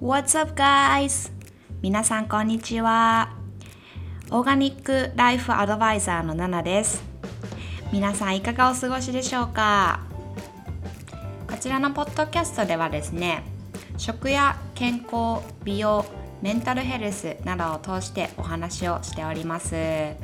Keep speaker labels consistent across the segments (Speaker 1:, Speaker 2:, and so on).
Speaker 1: What's up, guys? 皆さん、こんにちは。オーガニックライフアドバイザーのナナです。皆さん、いかがお過ごしでしょうか？こちらのポッドキャストではですね、食や健康、美容、メンタルヘルスなどを通してお話をしておりますで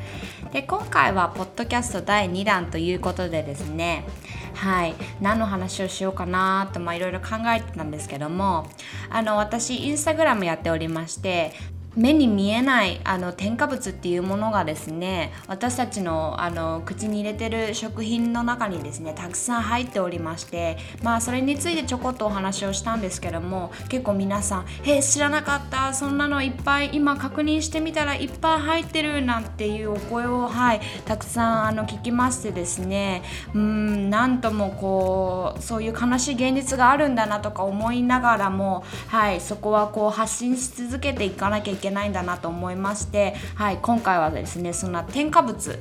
Speaker 1: 今回はポッドキャスト第2弾ということでですねはい。何の話をしようかなといろいろ考えてたんですけども。あの私インスタグラムやっておりまして目に見えないあの添加物っていうものがですね私たちのあの口に入れてる食品の中にですねたくさん入っておりましてまあそれについてちょこっとお話をしたんですけども結構皆さん「え知らなかったそんなのいっぱい今確認してみたらいっぱい入ってる」なんていうお声をはいたくさんあの聞きましてですねうんなんともこうそういう悲しい現実があるんだなとか思いながらもはいそこはこう発信し続けていかなきゃいけない。けないんだなと思いまして、はい、今回はですねそんな添加物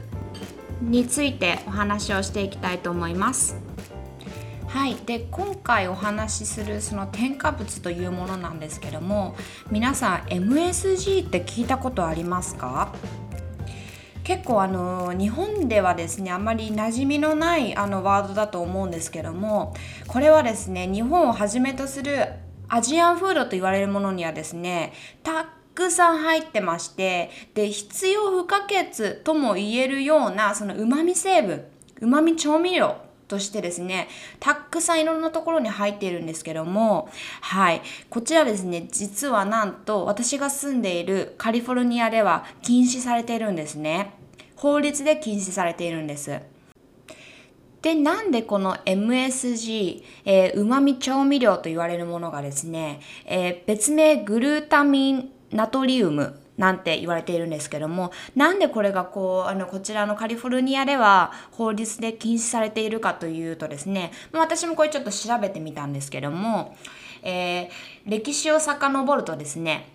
Speaker 1: についてお話をしていきたいと思います。はい、で今回お話しするその添加物というものなんですけども皆さん MSG って聞いたことありますか？結構あの日本ではですねあまり馴染みのないあのワードだと思うんですけどもこれはですね日本をはじめとするアジアンフードと言われるものにはですねたくさん入ってましてで必要不可欠とも言えるようなそのうまみ成分うまみ調味料としてですねたくさんいろんなところに入っているんですけどもはい。こちらですね実はなんと私が住んでいるカリフォルニアでは禁止されているんですね。法律で禁止されているんです。でなんでこの MSG うまみ調味料と言われるものがですね、えー、別名グルタミンナトリウムなんて言われているんですけどもなんでこれがこうあのこちらのカリフォルニアでは法律で禁止されているかというとですね私もこれちょっと調べてみたんですけども、えー、歴史を遡るとですね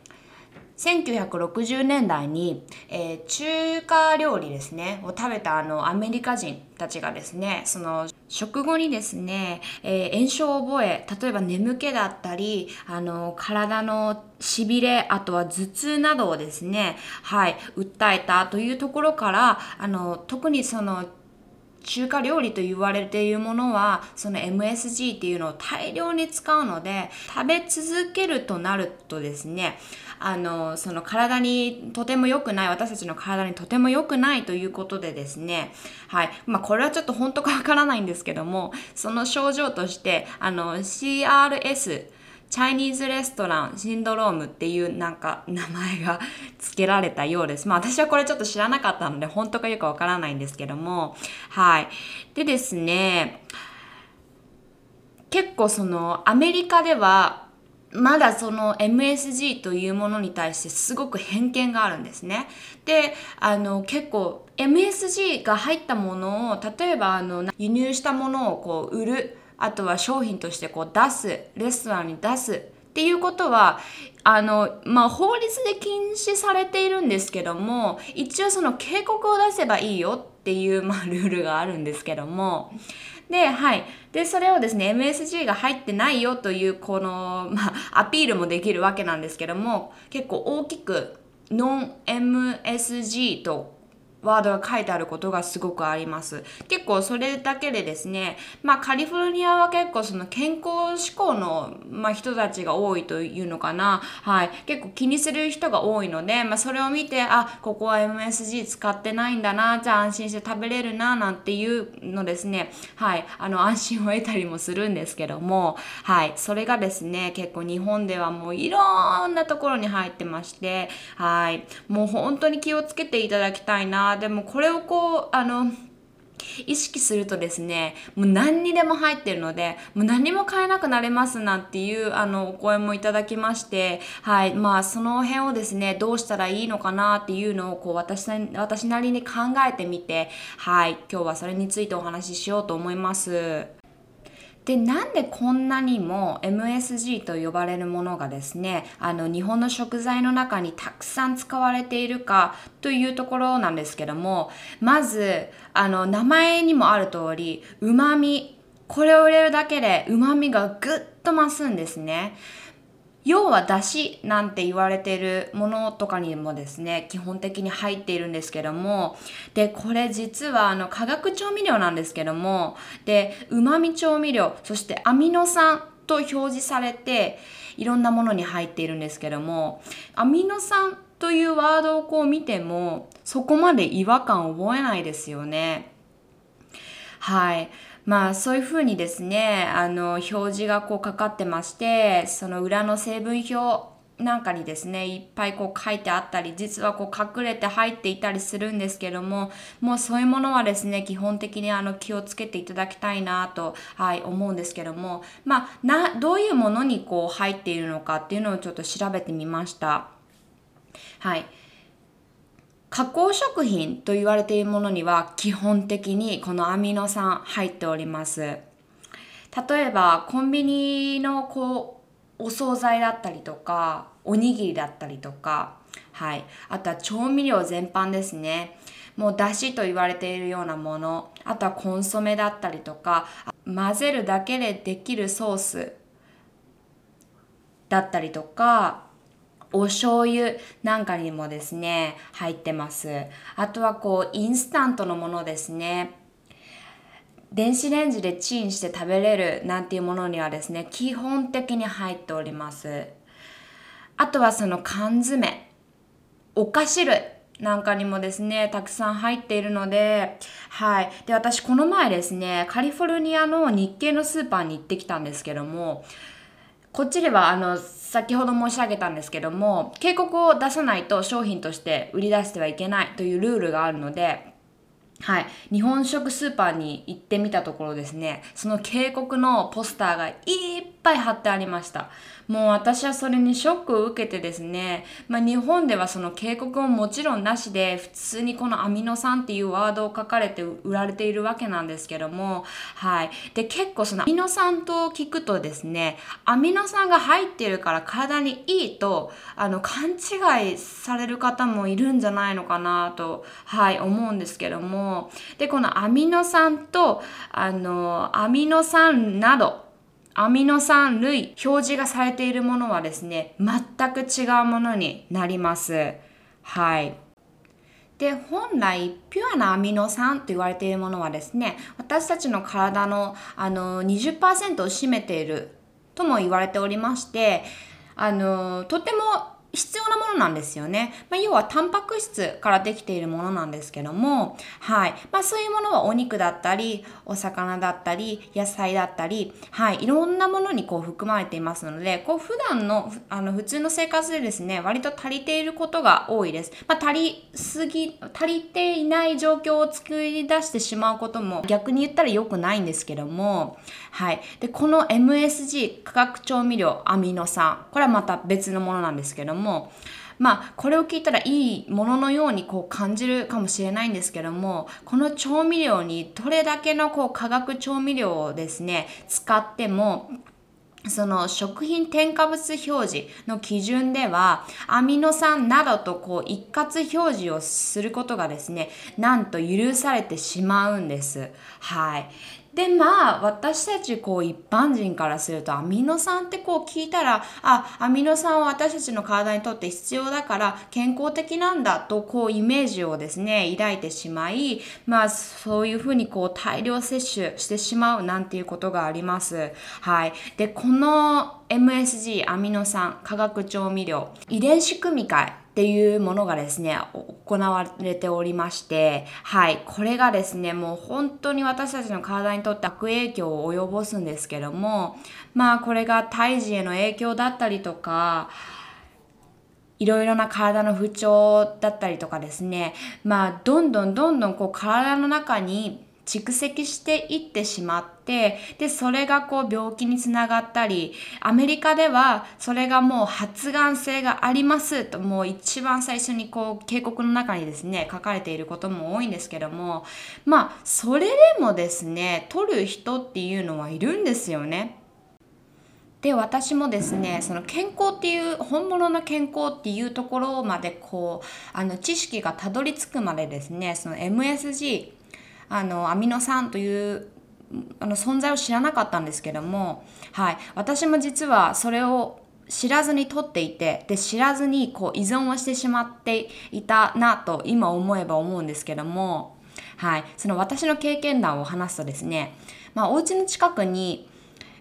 Speaker 1: 1960年代に、えー、中華料理ですねを食べたあのアメリカ人たちがですねその食後にですね、えー、炎症を覚え例えば眠気だったりあの体のしびれあとは頭痛などをですねはい訴えたというところからあの特にその中華料理と言われているものはその MSG っていうのを大量に使うので食べ続けるとなるとですねあのその体にとても良くない私たちの体にとても良くないということでですねはい。まあこれはちょっと本当かわからないんですけどもその症状としてあの CRS チャイニーズレストランシンドロームっていうなんか名前が 付けられたようです。まあ私はこれちょっと知らなかったので本当かよくわからないんですけども。はい。でですね、結構そのアメリカではまだその MSG というものに対してすごく偏見があるんですね。で、あの結構 MSG が入ったものを例えばあの輸入したものをこう売るあとは商品としてこう出すレストランに出すっていうことはあの、まあ、法律で禁止されているんですけども一応その警告を出せばいいよっていう、まあ、ルールがあるんですけどもで、はい。で、それをですね、MSG が入ってないよという、この、まあ、アピールもできるわけなんですけども、結構大きく、ノン MSG とワードが書いてあることがすごくあります。結構それだけでですね、まあカリフォルニアは結構その健康志向の、まあ、人たちが多いというのかな。はい。結構気にする人が多いので、まあそれを見て、あ、ここは MSG 使ってないんだな、じゃあ安心して食べれるな、なんていうのですね、はい。あの安心を得たりもするんですけども、はい。それがですね、結構日本ではもういろんなところに入ってまして、はい。もう本当に気をつけていただきたいなでもこれをこうあの意識するとですねもう何にでも入ってるのでもう何も買えなくなれますなんていうあのお声もいただきましてはいまあその辺をですねどうしたらいいのかなっていうのをこう私私なりに考えてみてはい今日はそれについてお話ししようと思います。でなんでこんなにも MSG と呼ばれるものがですねあの日本の食材の中にたくさん使われているかというところなんですけどもまずあの名前にもある通りうまみこれを入れるだけでうまみがぐっと増すんですね。要はだしなんて言われているものとかにもですね基本的に入っているんですけどもでこれ実はあの化学調味料なんですけどもでうまみ調味料そしてアミノ酸と表示されていろんなものに入っているんですけどもアミノ酸というワードをこう見てもそこまで違和感を覚えないですよね。はい。まあそういうふうにですね、あの表示がこうかかってまして、その裏の成分表なんかにですね、いっぱいこう書いてあったり、実はこう隠れて入っていたりするんですけども、もうそういうものはですね、基本的にあの気をつけていただきたいなと、はい、思うんですけども、まあ、な、どういうものにこう入っているのかっていうのをちょっと調べてみました。はい。加工食品と言われているものには基本的にこのアミノ酸入っております。例えばコンビニのこうお惣菜だったりとかおにぎりだったりとかはい、あとは調味料全般ですねもうだしと言われているようなものあとはコンソメだったりとか混ぜるだけでできるソースだったりとかお醤油なんかにもですね、入ってます。あとはこう、インスタントのものですね。電子レンジでチンして食べれるなんていうものにはですね、基本的に入っております。あとはその缶詰、お菓子類なんかにもですね、たくさん入っているので、はい。で、私この前ですね、カリフォルニアの日系のスーパーに行ってきたんですけども、こっちではあの先ほど申し上げたんですけども警告を出さないと商品として売り出してはいけないというルールがあるのではい。日本食スーパーに行ってみたところですね、その警告のポスターがいっぱい貼ってありました。もう私はそれにショックを受けてですね、まあ、日本ではその警告ももちろんなしで、普通にこのアミノ酸っていうワードを書かれて売られているわけなんですけども、はい。で、結構そのアミノ酸と聞くとですね、アミノ酸が入ってるから体にいいと、あの、勘違いされる方もいるんじゃないのかなと、はい、思うんですけども、で、このアミノ酸と、あの、アミノ酸など、アミノ酸類表示がされているものはですね全く違うものになります。はい。で本来ピュアなアミノ酸と言われているものはですね私たちの体のあの20%を占めているとも言われておりましてあのとても必要なものなんですよね。まあ、要はタンパク質からできているものなんですけども、はい。まあ、そういうものはお肉だったり、お魚だったり、野菜だったり、はい。いろんなものにこう含まれていますので、こう普段の、あの、普通の生活でですね、割と足りていることが多いです。まあ、足りすぎ、足りていない状況を作り出してしまうことも逆に言ったら良くないんですけども、はい。で、この MSG、化学調味料、アミノ酸、これはまた別のものなんですけどもも、まあ、これを聞いたらいいもののようにこう感じるかもしれないんですけども、この調味料にどれだけのこう化学調味料をですね、使っても、その食品添加物表示の基準ではアミノ酸などとこう一括表示をすることがですねなんと許されてしまうんです。はい。でまあ私たちこう一般人からするとアミノ酸ってこう聞いたらあアミノ酸は私たちの体にとって必要だから健康的なんだとこうイメージをですね抱いてしまいまあそういうふうにこう大量摂取してしまうなんていうことがあります。はい。でこの MSG アミノ酸化学調味料遺伝子組み換えっていうものがですね、行われておりまして、はい、これがですね、もう本当に私たちの体にとって悪影響を及ぼすんですけども、まあこれが胎児への影響だったりとか、いろいろな体の不調だったりとかですね、まあどんどんどんどんこう体の中に蓄積していってしまってでそれがこう病気につながったりアメリカではそれがもう発がん性がありますともう一番最初にこう警告の中にですね書かれていることも多いんですけどもまあそれでもですね取る人っていうのはいるんですよね。で私もですねその健康っていう本物の健康っていうところまでこうあの知識がたどり着くまでですねその MSG あのアミノ酸というあの存在を知らなかったんですけども、はい、私も実はそれを知らずに取っていてで知らずにこう依存をしてしまっていたなと今思えば思うんですけどもはい。その私の経験談を話すとですねまあお家の近くに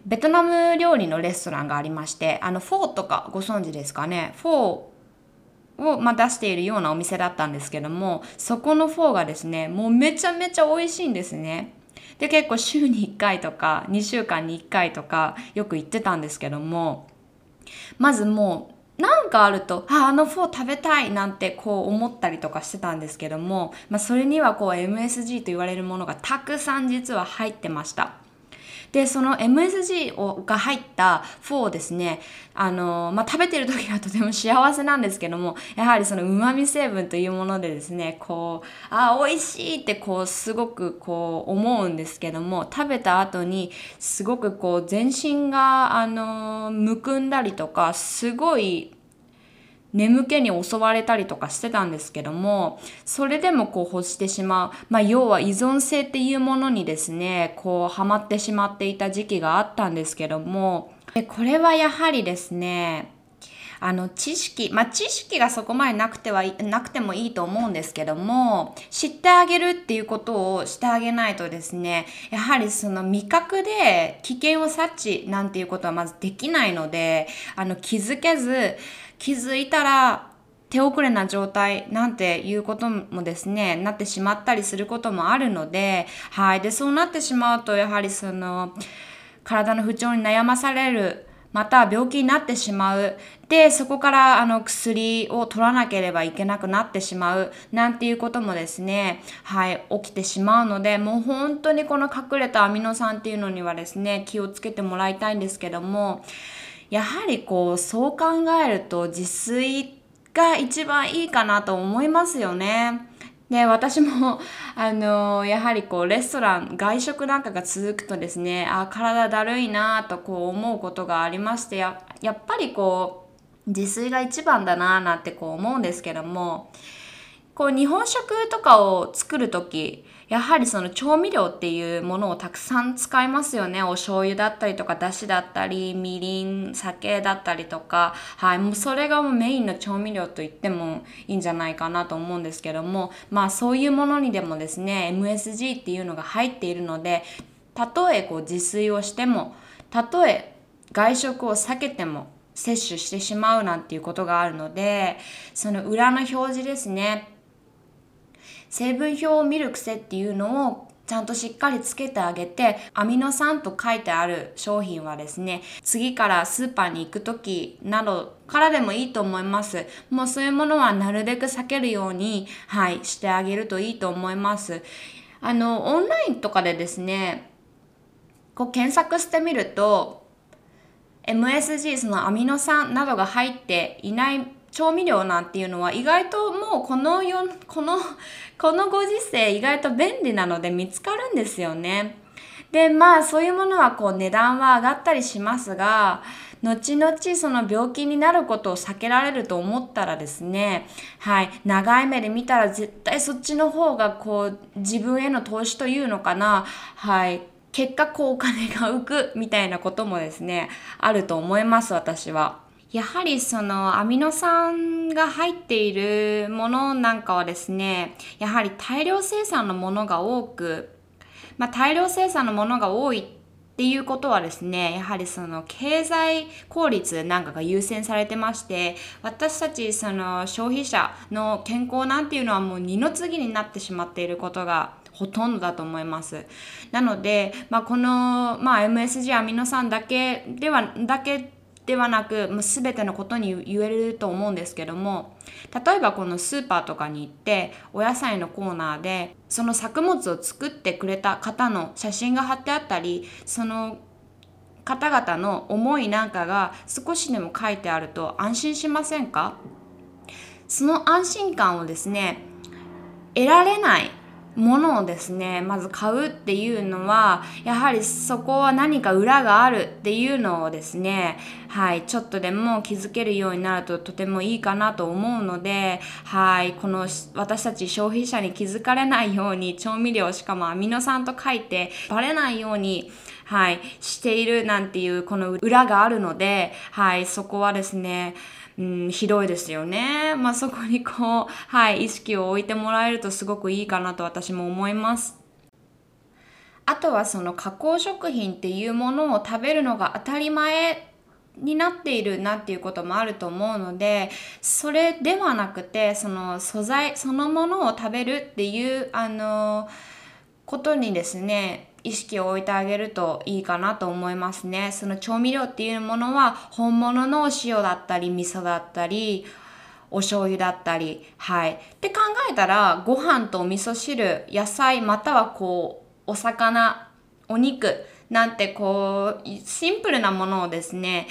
Speaker 1: ベトナム料理のレストランがありましてあのフォーとかご存知ですかね？フォーを、ま、出しているようなお店だったんですけどもそこのフォーがですねもうめちゃめちゃ美味しいんですねで結構週に1回とか2週間に1回とかよく行ってたんですけどもまずもうなんかあると、あ、あのフォー食べたいなんてこう思ったりとかしてたんですけども、まあ、それにはこう MSG と言われるものがたくさん実は入ってました。でその MSG をが入ったフォーをですね。あの、まあ、食べてる時はとても幸せなんですけどもやはりそのうまみ成分というものでですねこうあ美味しいってこうすごくこう思うんですけども食べた後にすごくこう全身があのむくんだりとかすごい眠気に襲われたりとかしてたんですけども、それでもこう欲してしまう。まあ要は依存性っていうものにですね、こうハマってしまっていた時期があったんですけども、これはやはりですね、あの知識、まあ、知識がそこまでなくてはなくてもいいと思うんですけども知ってあげるっていうことをしてあげないとですねやはりその味覚で危険を察知なんていうことはまずできないのであの気づけず気づいたら手遅れな状態なんていうこともですね、なってしまったりすることもあるので、はい。で、そうなってしまうと、やはりその、体の不調に悩まされる、また病気になってしまう。で、そこからあの薬を取らなければいけなくなってしまう。なんていうこともですね、はい、起きてしまうので、もう本当にこの隠れたアミノ酸っていうのにはですね、気をつけてもらいたいんですけども、やはりこうそう考えると自炊が一番いいかなと思いますよね。で私も あのやはりこうレストラン外食なんかが続くとですねあ体だるいなとこう思うことがありましてややっぱりこう自炊が一番だななんてこう思うんですけどもこう日本食とかを作る時やはりその調味料っていうものをたくさん使いますよね。お醤油だったりとか、だしだったり、みりん、酒だったりとか、はい、もうそれがもうメインの調味料と言ってもいいんじゃないかなと思うんですけども、まあそういうものにでもですね、MSG っていうのが入っているので、たとえこう自炊をしても、たとえ外食を避けても、摂取してしまうなんていうことがあるので、その裏の表示ですね。成分表を見る癖っていうのをちゃんとしっかりつけてあげて、アミノ酸と書いてある商品はですね、次からスーパーに行く時などからでもいいと思います。もうそういうものはなるべく避けるように、はい、してあげるといいと思います。あの、オンラインとかでですね、こう検索してみると、MSG、そのアミノ酸などが入っていない調味料なんていうのは意外ともうこのよこのこのご時世意外と便利なので見つかるんですよね。でまあそういうものはこう値段は上がったりしますが後々その病気になることを避けられると思ったらですねはい長い目で見たら絶対そっちの方がこう自分への投資というのかなはい結果こうお金が浮くみたいなこともですねあると思います私は。やはりそのアミノ酸が入っているものなんかはですね、やはり大量生産のものが多く、まあ、大量生産のものが多いっていうことはですね、やはりその経済効率なんかが優先されてまして、私たちその消費者の健康なんていうのはもう二の次になってしまっていることがほとんどだと思います。なので、まあ、この、まあ、MSG アミノ酸だけでは、だけではなくもう全てのことに言えると思うんですけども例えばこのスーパーとかに行ってお野菜のコーナーでその作物を作ってくれた方の写真が貼ってあったりその方々の思いなんかが少しでも書いてあると安心しませんか？その安心感をですね得られないものをですねまず買うっていうのはやはりそこは何か裏があるっていうのをですねはいちょっとでも気づけるようになるととてもいいかなと思うのではいこの私たち消費者に気づかれないように調味料しかもアミノ酸と書いてバレないようにはい、しているなんていうこの裏があるので、はい、そこはですね、うん、ひどいですよね。まあそこにこう、はい、意識を置いてもらえるとすごくいいかなと私も思います。あとはその加工食品っていうものを食べるのが当たり前になっているなっていうこともあると思うのでそれではなくてその素材そのものを食べるっていうあのことにですね意識を置いてあげるといいかなと思いますね。その調味料っていうものは本物のお塩だったり味噌だったりお醤油だったりはい。って考えたらご飯とお味噌汁野菜またはこうお魚お肉なんてこうシンプルなものをですね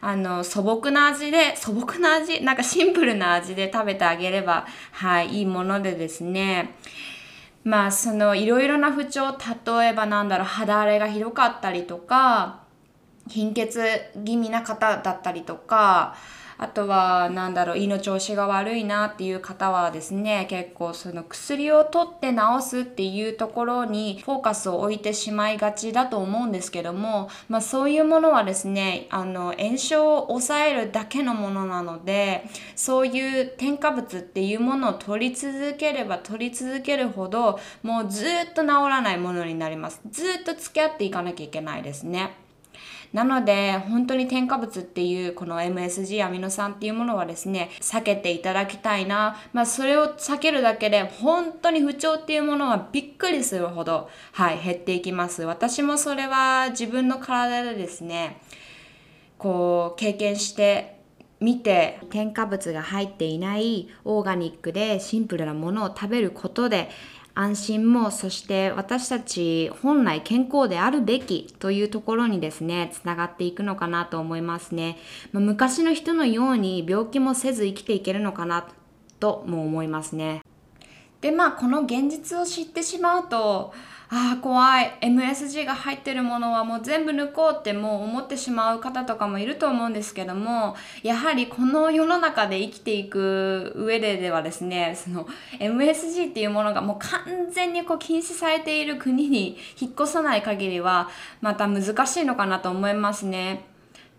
Speaker 1: あの素朴な味で素朴な味なんかシンプルな味で食べてあげればはいいいものでですね。まあそのいろいろな不調例えばなんだろう肌荒れがひどかったりとか貧血気味な方だったりとかあとは何だろう胃の調子が悪いなっていう方はですね結構その薬を取って治すっていうところにフォーカスを置いてしまいがちだと思うんですけども、まあ、そういうものはですねあの炎症を抑えるだけのものなのでそういう添加物っていうものを取り続ければ取り続けるほどもうずっと治らないものになりますずっと付き合っていかなきゃいけないですね。なので本当に添加物っていうこの MSG アミノ酸っていうものはですね避けていただきたいな、まあ、それを避けるだけで本当に不調っていうものはびっくりするほど、はい、減っていきます。私もそれは自分の体でですねこう経験して見て添加物が入っていないオーガニックでシンプルなものを食べることで安心もそして私たち本来健康であるべきというところにですねつながっていくのかなと思いますね、まあ、昔の人のように病気もせず生きていけるのかなとも思いますね。でまあこの現実を知ってしまうとああ怖い。MSG が入ってるものはもう全部抜こうってもう思ってしまう方とかもいると思うんですけどもやはりこの世の中で生きていく上でではですねその MSG っていうものがもう完全にこう禁止されている国に引っ越さない限りはまた難しいのかなと思いますね。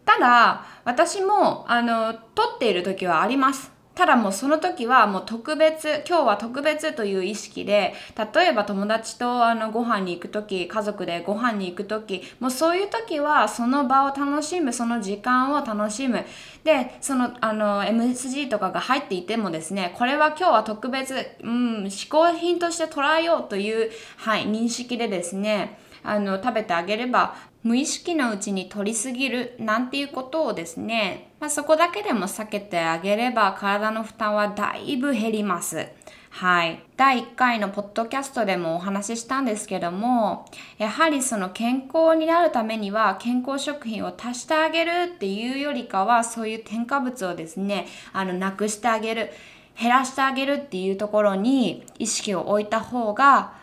Speaker 1: ただ私もあの撮っている時はあります。ただもうその時はもう特別今日は特別という意識で例えば友達とあのご飯に行く時家族でご飯に行く時もうそういう時はその場を楽しむその時間を楽しむ。でそのあの MSG とかが入っていてもですねこれは今日は特別、うん、嗜好品として捉えようという、はい、認識でですねあの食べてあげれば無意識のうちに取りすぎるなんていうことをですね、まあ、そこだけでも避けてあげれば体の負担はだいぶ減ります。はい。第1回のポッドキャストでもお話ししたんですけども、やはりその健康になるためには健康食品を足してあげるっていうよりかは、そういう添加物をですね、あの、なくしてあげる、減らしてあげるっていうところに意識を置いた方が、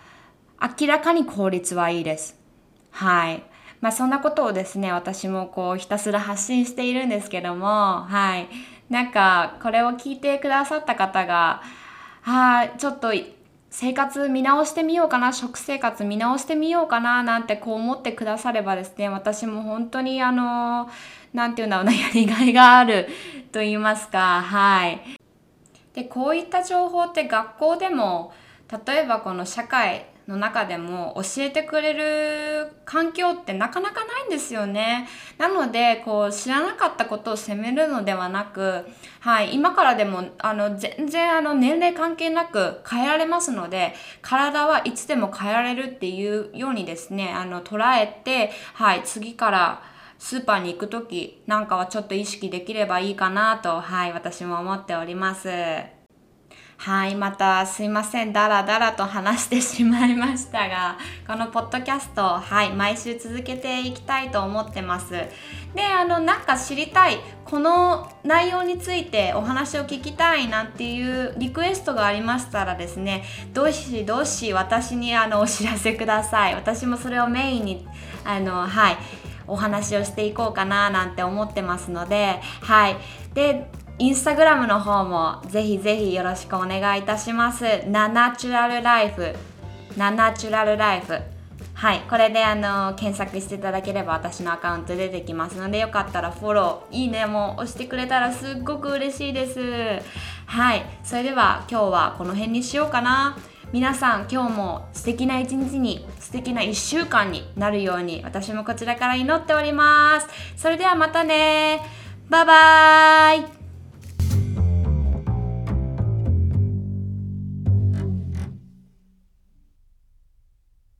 Speaker 1: 明らかに効率はいいです。はい。まあそんなことをですね、私もこうひたすら発信しているんですけども、はい。なんかこれを聞いてくださった方が、はい、ちょっと生活見直してみようかな、食生活見直してみようかな、なんてこう思ってくださればですね、私も本当にあの、なんていうんだろうな、やりがいがあると言いますか、はい。で、こういった情報って学校でも、例えばこの社会の中でも教えてくれる環境ってなかなかないんですよね。なので、こう知らなかったことを責めるのではなく、はい、今からでもあの全然あの年齢関係なく変えられますので、体はいつでも変えられるっていうようにですね、あの捉えて、はい、次からスーパーに行く時なんかはちょっと意識できればいいかなと、はい、私も思っております。はい、またすいません、だらだらと話してしまいましたが、このポッドキャスト、はい、毎週続けていきたいと思ってます。で、あの、なんか知りたい、この内容についてお話を聞きたいなんていうリクエストがありましたらですね、どうしどうし私にあのお知らせください。私もそれをメインに、あの、はい、お話をしていこうかななんて思ってますので、はい。で、インスタグラムの方もぜひぜひよろしくお願いいたします。ナナチュラルライフ。ナナチュラルライフ。はいこれであの検索していただければ私のアカウント出てきますのでよかったらフォローいいねも押してくれたらすっごく嬉しいですはいそれでは今日はこの辺にしようかな皆さん今日も素敵な一日に素敵な1週間になるように私もこちらから祈っておりますそれではまたねバイバーイ